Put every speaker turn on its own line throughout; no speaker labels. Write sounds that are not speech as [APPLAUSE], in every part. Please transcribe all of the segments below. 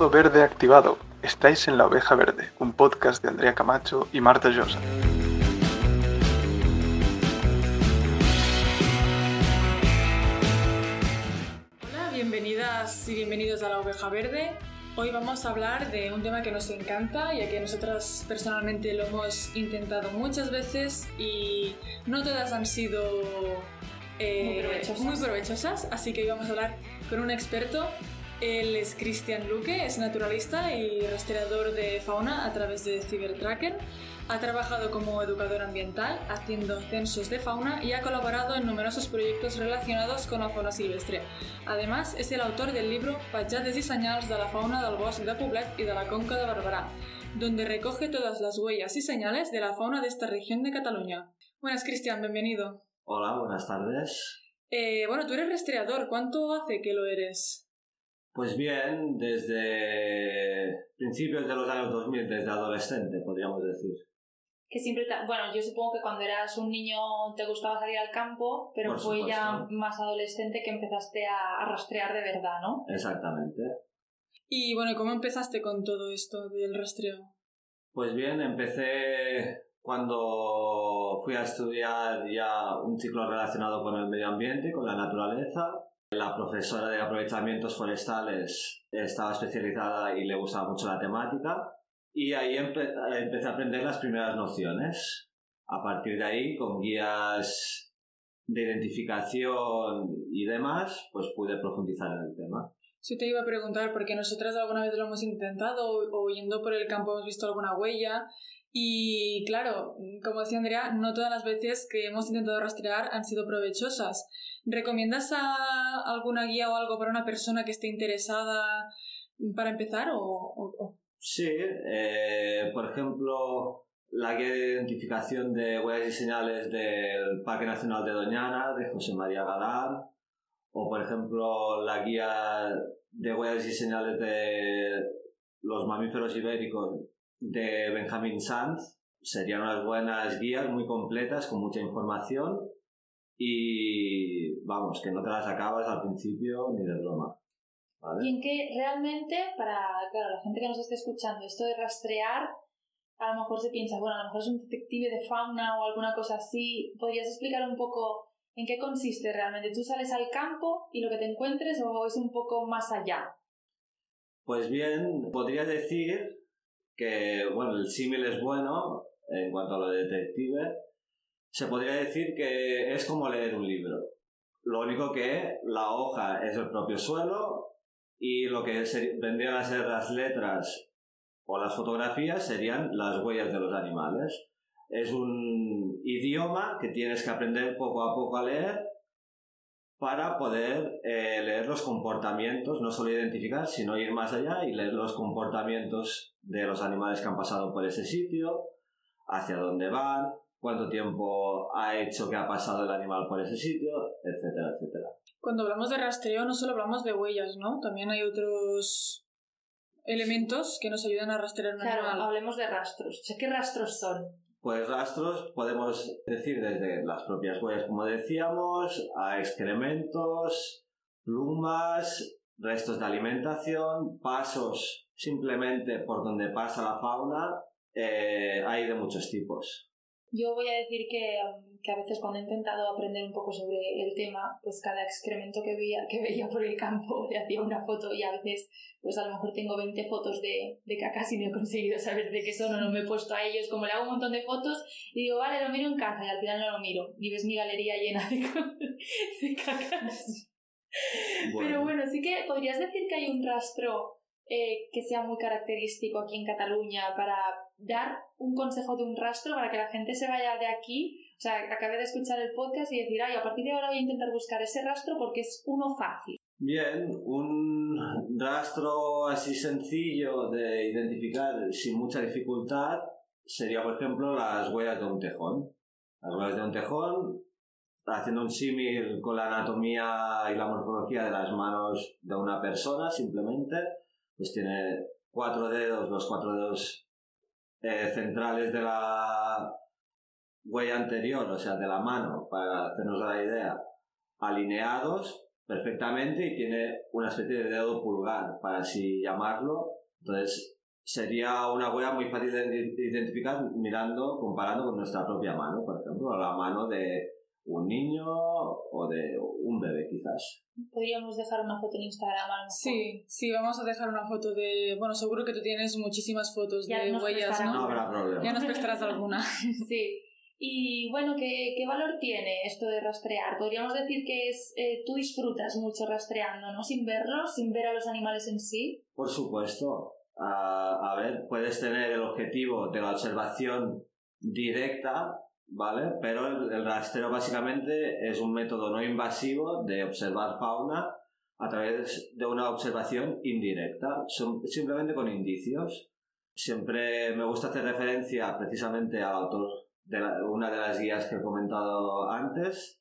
Modo verde activado. Estáis en La Oveja Verde, un podcast de Andrea Camacho y Marta Llosa.
Hola, bienvenidas y bienvenidos a La Oveja Verde. Hoy vamos a hablar de un tema que nos encanta, ya que nosotras personalmente lo hemos intentado muchas veces y no todas han sido eh,
Muy provechosas.
muy provechosas, así que hoy vamos a hablar con un experto. Él es Cristian Luque, es naturalista y rastreador de fauna a través de Cybertracker. Ha trabajado como educador ambiental, haciendo censos de fauna y ha colaborado en numerosos proyectos relacionados con la fauna silvestre. Además, és el autor del libro Petjades y señals de la fauna del bosc de Poblet y de la Conca de Barberà, donde recoge todas las huellas y señales de la fauna de esta región de Cataluña. Buenas, Cristian, bienvenido.
Hola, buenas tardes.
Eh, bueno, tú eres rastreador, ¿cuánto hace que lo eres?
Pues bien, desde principios de los años 2000, desde adolescente, podríamos decir.
Que siempre, te- bueno, yo supongo que cuando eras un niño te gustaba salir al campo, pero
Por
fue ya más adolescente que empezaste a, a rastrear de verdad, ¿no?
Exactamente.
Y bueno, ¿cómo empezaste con todo esto del rastreo?
Pues bien, empecé cuando fui a estudiar ya un ciclo relacionado con el medio ambiente, con la naturaleza. La profesora de aprovechamientos forestales estaba especializada y le gustaba mucho la temática. Y ahí empe- empecé a aprender las primeras nociones. A partir de ahí, con guías de identificación y demás, pues pude profundizar en el tema.
Si te iba a preguntar, porque nosotras alguna vez lo hemos intentado o, yendo por el campo hemos visto alguna huella y claro, como decía Andrea, no todas las veces que hemos intentado rastrear han sido provechosas. ¿Recomiendas a alguna guía o algo para una persona que esté interesada para empezar o, o-
Sí, eh, por ejemplo, la guía de identificación de huellas y señales del Parque Nacional de Doñana, de José María Galán, o por ejemplo, la guía de huellas y señales de los mamíferos ibéricos de Benjamin Sanz, serían unas buenas guías muy completas, con mucha información, y vamos, que no te las acabas al principio ni de broma. ¿vale?
Y en que realmente, para claro, la gente que nos esté escuchando, esto de rastrear, a lo mejor se piensa, bueno, a lo mejor es un detective de fauna o alguna cosa así. ¿Podrías explicar un poco en qué consiste realmente? ¿Tú sales al campo y lo que te encuentres o es un poco más allá?
Pues bien, podría decir que, bueno, el símil es bueno en cuanto a lo de detective. Se podría decir que es como leer un libro. Lo único que la hoja es el propio suelo y lo que vendrían a ser las letras o las fotografías serían las huellas de los animales. Es un idioma que tienes que aprender poco a poco a leer para poder eh, leer los comportamientos, no solo identificar, sino ir más allá y leer los comportamientos de los animales que han pasado por ese sitio, hacia dónde van, cuánto tiempo ha hecho que ha pasado el animal por ese sitio, etcétera, etcétera.
Cuando hablamos de rastreo no solo hablamos de huellas, ¿no? También hay otros elementos que nos ayudan a rastrear un
Claro,
animal.
hablemos de rastros. O sea, ¿qué rastros son?
Pues rastros podemos decir desde las propias huellas, como decíamos, a excrementos, plumas, restos de alimentación, pasos simplemente por donde pasa la fauna, eh, hay de muchos tipos.
Yo voy a decir que, um, que a veces cuando he intentado aprender un poco sobre el tema, pues cada excremento que veía, que veía por el campo le hacía una foto y a veces pues a lo mejor tengo 20 fotos de, de cacas y no he conseguido saber de qué son o no me he puesto a ellos. Como le hago un montón de fotos y digo, vale, lo miro en casa y al final no lo miro. Y ves mi galería llena de, de cacas. Pero bueno, sí que podrías decir que hay un rastro eh, que sea muy característico aquí en Cataluña para dar un consejo de un rastro para que la gente se vaya de aquí, o sea, acabe de escuchar el podcast y decir, ay, a partir de ahora voy a intentar buscar ese rastro porque es uno fácil.
Bien, un rastro así sencillo de identificar sin mucha dificultad sería, por ejemplo, las huellas de un tejón. Las huellas de un tejón, haciendo un símil con la anatomía y la morfología de las manos de una persona, simplemente, pues tiene cuatro dedos, los cuatro dedos eh, centrales de la huella anterior, o sea, de la mano, para hacernos la idea, alineados perfectamente y tiene una especie de dedo pulgar, para así llamarlo. Entonces, sería una huella muy fácil de identificar mirando, comparando con nuestra propia mano, por ejemplo, la mano de un niño o de un bebé quizás.
Podríamos dejar una foto en Instagram. A
Sí, sí, vamos a dejar una foto de... Bueno, seguro que tú tienes muchísimas fotos de huellas, ¿no?
No habrá problema.
Ya nos prestarás alguna. [LAUGHS]
sí. Y bueno, ¿qué, ¿qué, valor tiene esto de rastrear? Podríamos decir que es eh, tú disfrutas mucho rastreando, ¿no? Sin verlos, sin ver a los animales en sí.
Por supuesto. a ver, puedes tener el objetivo de la observación directa, ¿vale? Pero el, el, rastreo básicamente es un método no invasivo de observar fauna a través de una observación indirecta, simplemente con indicios. Siempre me gusta hacer referencia precisamente al autor de una de las guías que he comentado antes,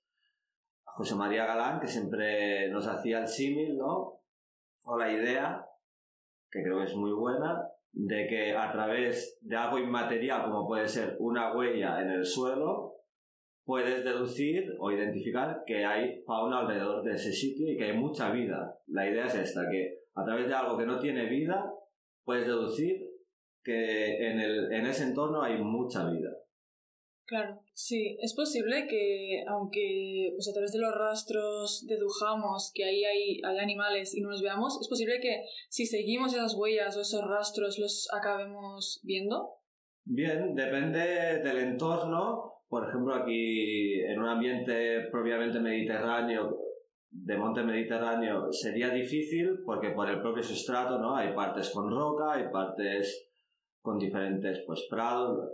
José María Galán, que siempre nos hacía el símil, ¿no? O la idea, que creo que es muy buena, de que a través de algo inmaterial, como puede ser una huella en el suelo, puedes deducir o identificar que hay fauna alrededor de ese sitio y que hay mucha vida. La idea es esta, que a través de algo que no tiene vida, puedes deducir que en, el, en ese entorno hay mucha vida.
Claro, sí, es posible que aunque pues, a través de los rastros dedujamos que ahí hay, hay, animales y no los veamos, es posible que si seguimos esas huellas o esos rastros los acabemos viendo.
Bien, depende del entorno. Por ejemplo, aquí en un ambiente propiamente mediterráneo, de monte mediterráneo, sería difícil porque por el propio sustrato, ¿no? Hay partes con roca, hay partes con diferentes pues prados,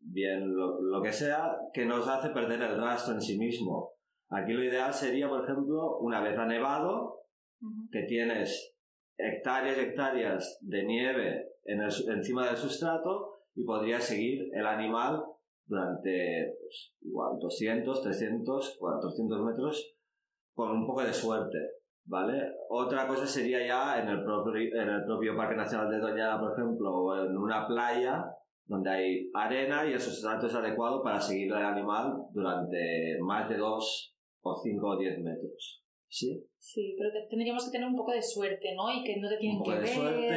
bien lo, que sea, que nos hace perder el rastro en sí mismo. Aquí lo ideal sería, por ejemplo, una vez ha nevado, que tienes hectáreas y hectáreas de nieve en encima del sustrato y podrías seguir el animal durante pues, igual 200, 300, 400 metros con un poco de suerte, ¿vale? Otra cosa sería ya en el propio, en el propio Parque Nacional de Doñana, por ejemplo, o en una playa, donde hay arena y el sustrato es adecuado para seguir al animal durante más de 2 o 5 o 10 metros. ¿Sí?
Sí, pero tendríamos que tener un poco de suerte, ¿no? Y que no te tienen
un poco
que
de suerte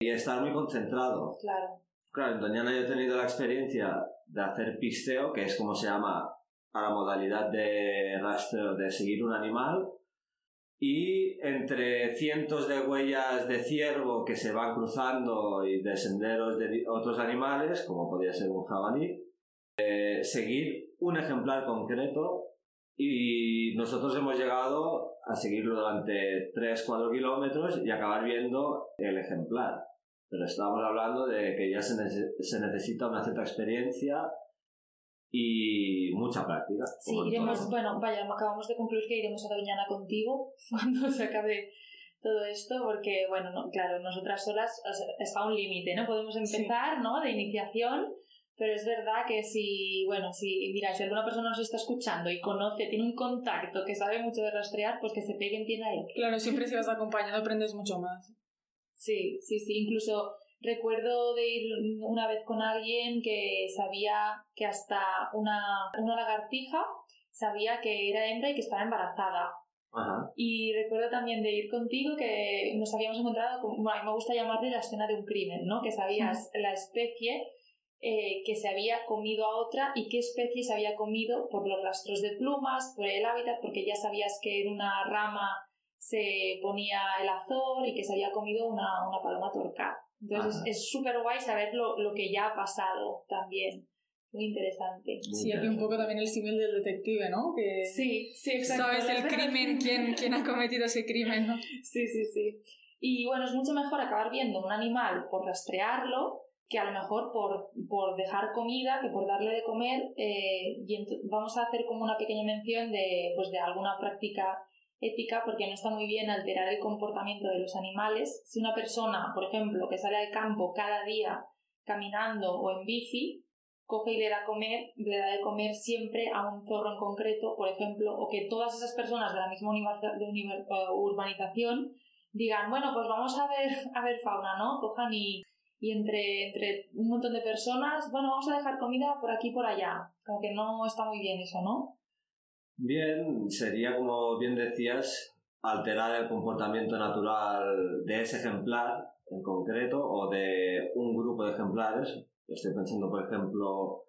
y estar muy concentrado.
Claro.
Claro, en Doñana yo he tenido la experiencia de hacer pisteo, que es como se llama a la modalidad de rastreo de seguir un animal, y entre cientos de huellas de ciervo que se van cruzando y de senderos de otros animales, como podría ser un jabalí, eh, seguir un ejemplar concreto y nosotros hemos llegado a seguirlo durante 3-4 kilómetros y acabar viendo el ejemplar. Pero estamos hablando de que ya se, se necesita una cierta experiencia y mucha práctica.
Sí, iremos, bueno, vaya, acabamos de concluir que iremos a Doñana contigo [LAUGHS] cuando se acabe todo esto, porque, bueno, no, claro, nosotras solas está un límite, ¿no? Podemos empezar, ¿no? De iniciación, pero es verdad que si, bueno, si, mira, si alguna persona nos está escuchando y conoce, tiene un contacto que sabe mucho de rastrear, pues que se pegue en tienda ahí.
Claro, siempre si vas acompañado aprendes mucho más.
Sí, sí, sí, incluso Recuerdo de ir una vez con alguien que sabía que hasta una, una lagartija sabía que era hembra y que estaba embarazada. Y recuerdo también de ir contigo que nos habíamos encontrado, con, bueno, a mí me gusta llamarle la escena de un crimen, ¿no? Que sabías la especie eh, que se había comido a otra y qué especie se había comido por los rastros de plumas, por el hábitat, porque ya sabías que en una rama se ponía el azor y que se había comido una, una paloma torcada. Entonces es súper guay saber lo, lo, que ya ha pasado también. Muy interesante.
sí, aquí un poco también el símil del detective, ¿no? Que
sí, sí, exacto.
Sabes el [LAUGHS] crimen, quién, quién ha cometido ese crimen, ¿no?
Sí, sí, sí. Y bueno, es mucho mejor acabar viendo un animal por rastrearlo que a lo mejor por, por dejar comida, que por darle de comer. Eh, y vamos a hacer como una pequeña mención de, pues, de alguna práctica ética porque no está muy bien alterar el comportamiento de los animales. Si una persona, por ejemplo, que sale al campo cada día caminando o en bici, coge y le da, comer, le da de comer siempre a un zorro en concreto, por ejemplo, o que todas esas personas de la misma eh, urbanización digan, bueno, pues vamos a ver, a ver fauna, ¿no? Cojan y, y entre, entre un montón de personas, bueno, vamos a dejar comida por aquí y por allá. Como no está muy bien eso, ¿no?
Bien, sería como bien decías, alterar el comportamiento natural de ese ejemplar en concreto o de un grupo de ejemplares. Estoy pensando, por ejemplo,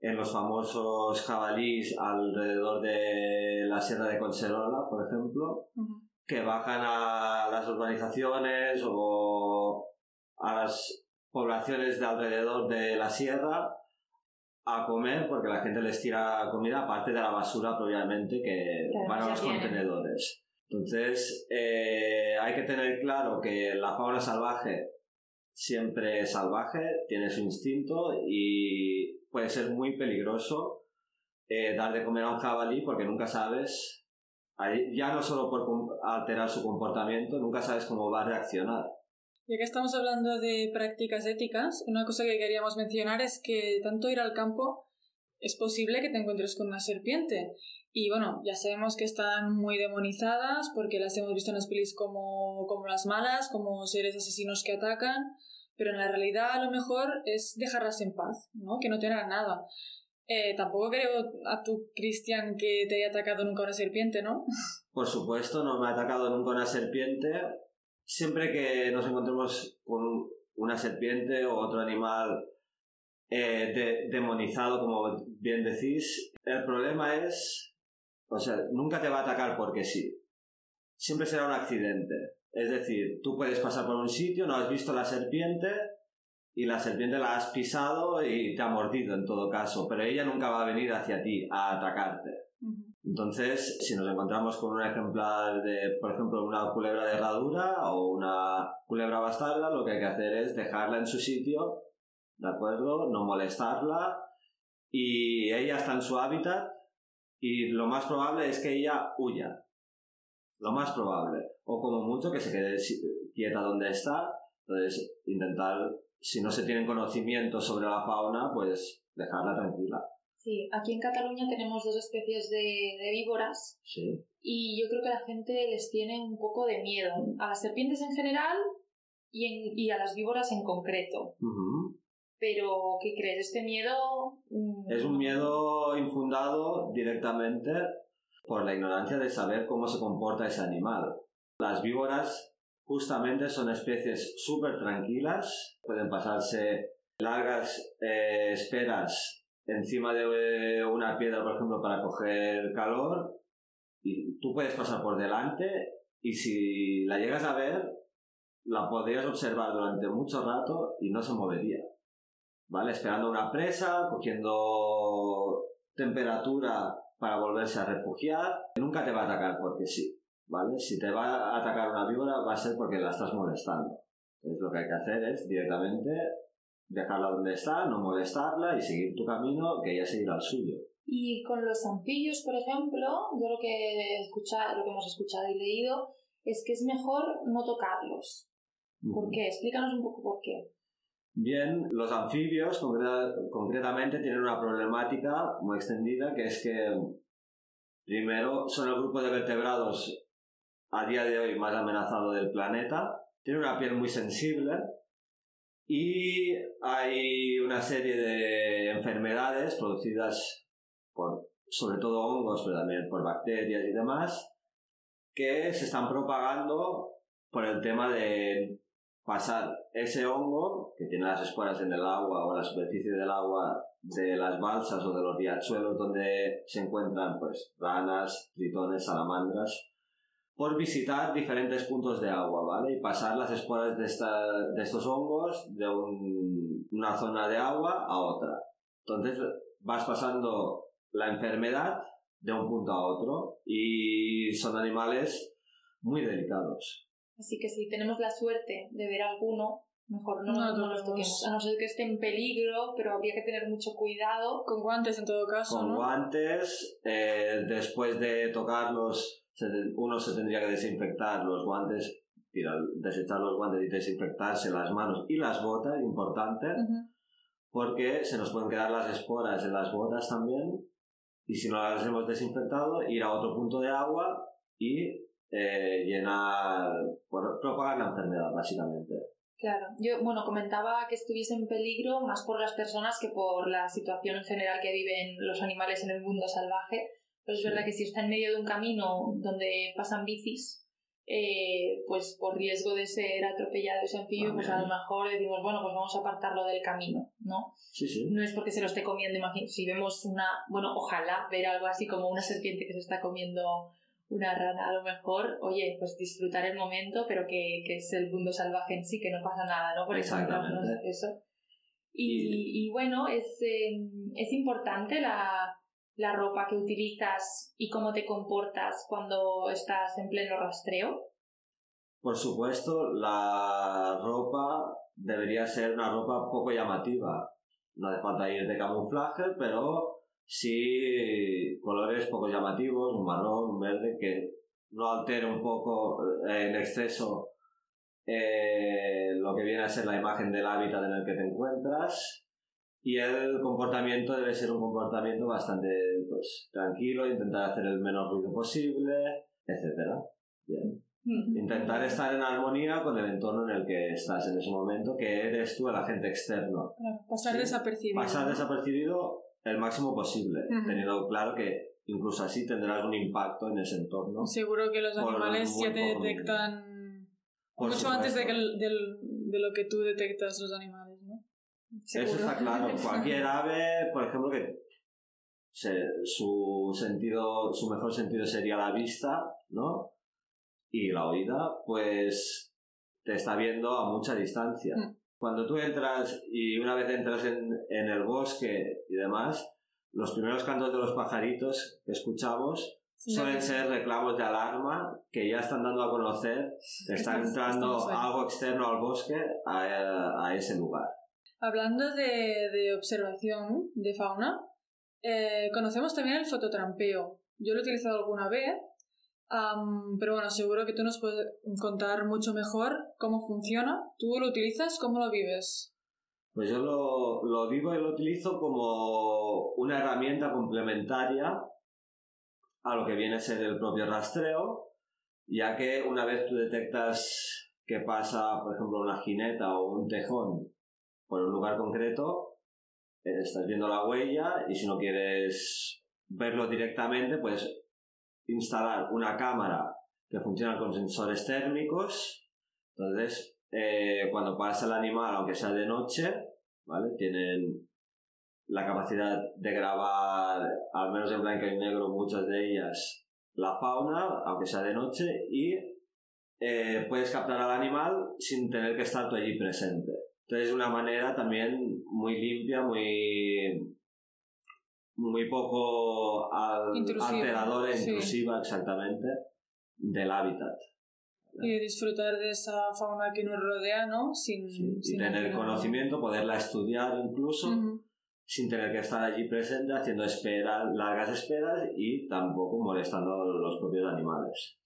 en los famosos jabalís alrededor de la Sierra de Conserola, por ejemplo, que bajan a las urbanizaciones o a las poblaciones de alrededor de la sierra a comer porque la gente les tira comida aparte de la basura probablemente que van a los contenedores. Entonces eh, hay que tener claro que la fauna salvaje siempre es salvaje, tiene su instinto y puede ser muy peligroso eh, dar de comer a un jabalí porque nunca sabes, ya no solo por alterar su comportamiento, nunca sabes cómo va a reaccionar.
Ya que estamos hablando de prácticas éticas, una cosa que queríamos mencionar es que tanto ir al campo es posible que te encuentres con una serpiente. Y bueno, ya sabemos que están muy demonizadas porque las hemos visto en las pelis como, como las malas, como seres asesinos que atacan, pero en la realidad a lo mejor es dejarlas en paz, ¿no? Que no te nada. Eh, tampoco creo a tu Cristian que te haya atacado nunca una serpiente, ¿no?
Por supuesto, no me ha atacado nunca una serpiente, siempre que nos encontremos con una serpiente o otro animal eh, demonizado, como bien decís, el problema es, o sea, nunca te va a atacar porque sí. Siempre será un accidente. Es decir, tú puedes pasar por un sitio, no has visto la serpiente y la serpiente la has pisado y te ha mordido en todo caso, pero ella nunca va a venir hacia ti a atacarte. Entonces, si nos encontramos con un ejemplar de, por ejemplo, una culebra de herradura o una culebra bastarda, lo que hay que hacer es dejarla en su sitio, ¿de acuerdo? No molestarla y ella está en su hábitat y lo más probable es que ella huya. Lo más probable. O como mucho que se quede quieta donde está. Entonces, intentar, si no se tienen conocimiento sobre la fauna, pues dejarla tranquila.
Sí, aquí en Cataluña tenemos dos especies de, de víboras.
Sí.
Y yo creo que la gente les tiene un poco de miedo. A las serpientes en general y, en, y a las víboras en concreto. Pero, ¿qué crees? ¿Este miedo...?
Mm, es un miedo infundado directamente por la ignorancia de saber cómo se comporta ese animal. Las víboras justamente son especies súper tranquilas, pueden pasarse largas eh, esperas encima de una piedra, por ejemplo, para coger calor, y tú puedes pasar por delante y si la llegas a ver, la podrías observar durante mucho rato y no se movería. ¿Vale? Esperando una presa, cogiendo temperatura para volverse a refugiar. Nunca te va a atacar porque sí. ¿Vale? Si te va a atacar una víbora va a ser porque la estás molestando. Entonces lo que hay que hacer es directamente dejarla donde está, no molestarla y seguir tu camino, que ella seguirá el suyo.
Y con los anfibios, por ejemplo, yo lo que, escucha, lo que hemos escuchado y leído es que es mejor no tocarlos. ¿Por qué? Explícanos un poco por qué.
Bien, los anfibios concretamente tienen una problemática muy extendida que es que primero son el grupo de vertebrados a día de hoy más amenazado del planeta, tienen una piel muy sensible y hay una serie de enfermedades producidas por, sobre todo hongos, pero también por bacterias y demás, que se están propagando por el tema de pasar ese hongo, que tiene las esporas en el agua o la superficie del agua de las balsas o de los riachuelos donde se encuentran pues ranas, tritones, salamandras, por visitar diferentes puntos de agua, ¿vale? Y pasar las esporas de, esta, de estos hongos de una zona de agua a otra. Entonces vas pasando la enfermedad de un punto a otro y son animales muy delicados.
Así que si tenemos la suerte de ver alguno, mejor no, no, los toquemos. A no ser que esté en peligro, pero habría que tener mucho cuidado.
Con guantes en todo caso.
Con guantes, eh, después de tocarlos uno se tendría que desinfectar los guantes, desechar los guantes y desinfectarse las manos y las botas, importante, porque se nos pueden quedar las esporas en las botas también, y si no las hemos desinfectado, ir a otro punto de agua y eh, llenar, propagar la enfermedad, básicamente.
Claro, yo, bueno, comentaba que estuviese en peligro más por las personas que por la situación en general que viven los animales en el mundo salvaje, Pues es verdad que si está en medio de un camino donde pasan bicis, eh, pues por riesgo de ser atropellado ese anfibio, pues a lo mejor decimos, bueno, pues vamos a apartarlo del camino, ¿no?
Sí, sí.
No es porque se lo esté comiendo, imagino, si vemos una, bueno, ojalá ver algo así como una serpiente que se está comiendo una rana, a lo mejor, oye, pues disfrutar el momento, pero que, que es el mundo salvaje en sí, que no pasa nada, ¿no? Por
Exactamente.
eso. Y, y bueno, es, eh, es importante la, la ropa que utilizas y cómo te comportas cuando estás en pleno rastreo.
Por supuesto, la ropa debería ser una ropa poco llamativa. No hace falta ir de camuflaje, pero sí colores poco llamativos, un marrón, un verde, que no altere un poco eh, en exceso eh, lo que viene a ser la imagen del hábitat en el que te encuentras. Y el comportamiento debe ser un comportamiento bastante pues, tranquilo, intentar hacer el menor ruido posible, etc. Bien. Intentar estar en armonía con el entorno en el que estás en ese momento, que eres tú el agente externo.
Pasar
Sí.
desapercibido.
Pasar desapercibido el máximo posible, teniendo claro que incluso así tendrás un impacto en ese entorno.
Seguro que los animales ya te detectan mucho antes de, que el- del- de lo que tú detectas los animales, ¿no?
Eso está claro. [LAUGHS] Cualquier ave, por ejemplo, que se- su sentido, su mejor sentido sería la vista, ¿no? Y la oída, pues te está viendo a mucha distancia.
Mm.
Cuando tú entras y una vez entras en, en el bosque y demás, los primeros cantos de los pajaritos que escuchamos suelen ser reclamos de alarma que ya están dando a conocer que está entrando algo externo al bosque a, a ese lugar.
Hablando de, de observación de fauna, eh, conocemos también el fototrampeo. Yo lo he utilizado alguna vez, pero bueno, seguro que tú nos puedes contar mucho mejor cómo funciona. ¿Tú lo utilizas? ¿Cómo lo vives?
Pues yo lo, lo vivo y lo utilizo como una herramienta complementaria a lo que viene a ser el propio rastreo, ya que una vez tú detectas que pasa, por ejemplo, una jineta o un tejón por un lugar concreto, eh, estás viendo la huella y si no quieres verlo directamente, puedes instalar una cámara que funciona con sensores térmicos. Entonces, eh, cuando pasa el animal, aunque sea de noche, ¿vale? Tienen la capacidad de grabar, al menos en blanco y negro, muchas de ellas, la fauna, aunque sea de noche, y eh, puedes captar al animal sin tener que estar tú allí presente. Entonces es una manera también muy limpia, muy muy poco al-
Intrusiva,
alteradora e
sí.
intrusiva exactamente del hábitat.
Y disfrutar de esa fauna que nos rodea, ¿no? Sin,
Sí, y tener conocimiento, poderla estudiar incluso, sin tener que estar allí presente haciendo esperas, largas esperas y tampoco molestando a los propios animales.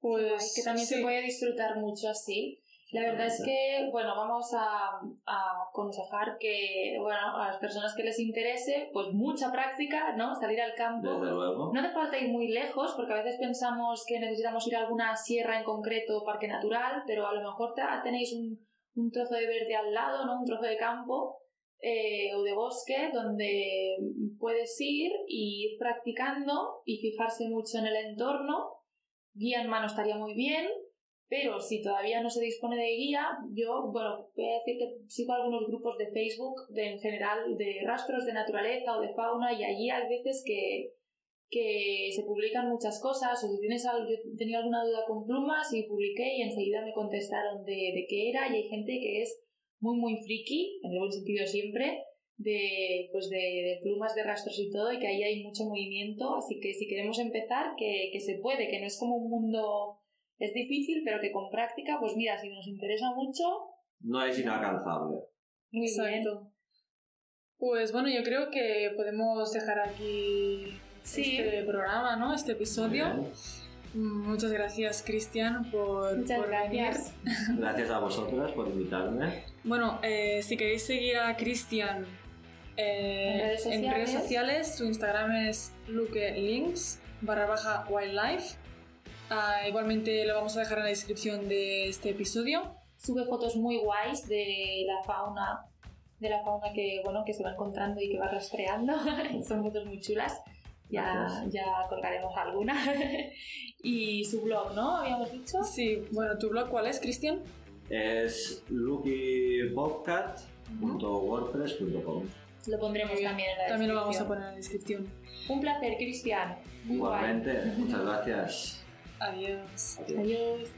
Pues
que también
sí.
se puede disfrutar mucho así. La verdad es que, bueno, vamos a, a aconsejar que, bueno, a las personas que les interese, pues mucha práctica, ¿no? Salir al campo.
Desde luego.
No hace falta ir muy lejos, porque a veces pensamos que necesitamos ir a alguna sierra en concreto, parque natural, pero a lo mejor te- tenéis un, un trozo de verde al lado, ¿no? Un trozo de campo eh, o de bosque donde puedes ir y ir practicando y fijarse mucho en el entorno. Guía en mano estaría muy bien, pero si todavía no se dispone de guía, yo, bueno, voy a decir que sigo algunos grupos de Facebook de, en general de rastros de naturaleza o de fauna y allí hay veces que, que se publican muchas cosas o si tienes algo, yo tenía alguna duda con plumas y publiqué y enseguida me contestaron de, de qué era y hay gente que es muy muy friki, en el buen sentido siempre, de, pues de, de plumas, de rastros y todo y que ahí hay mucho movimiento, así que si queremos empezar, que, que se puede, que no es como un mundo, es difícil, pero que con práctica, pues mira, si nos interesa mucho,
No es inalcanzable.
muy bien.
Exacto. Pues bueno, yo creo que podemos dejar aquí
Sí.
este programa, ¿no? Este episodio. Muchas gracias, Cristian, por,
Muchas
por venir.
gracias. [LAUGHS]
Gracias a vosotras por invitarme.
Bueno, eh, si queréis seguir a Cristian eh,
En redes
en redes
sociales.
sociales, su Instagram es lukelinks barra baja wildlife. Ah, igualmente lo vamos a dejar en la descripción de este episodio.
Sube fotos muy guays de la fauna, de la fauna que, bueno, que se va encontrando y que va rastreando. [LAUGHS] Son fotos muy chulas. Ya, ya colgaremos alguna. [LAUGHS] y su blog, ¿no? Habíamos dicho.
Sí, bueno, ¿tu blog cuál es, Cristian?
Es luckybobcat.wordpress.com.
Lo pondremos también en la
También lo vamos a poner en la descripción.
Un placer, Cristian.
Igualmente, muchas gracias. Adiós.
Adiós.